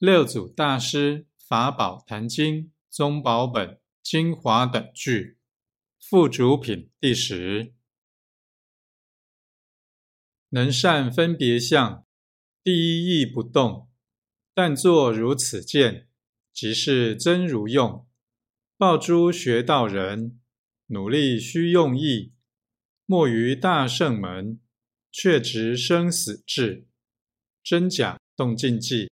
六祖大师法宝坛经宗宝本精华等句附主品第十能善分别相，第一意不动，但作如此见，即是真如用，抱诸学道人，努力须用意，莫于大圣门，却执生死志，真假动静计。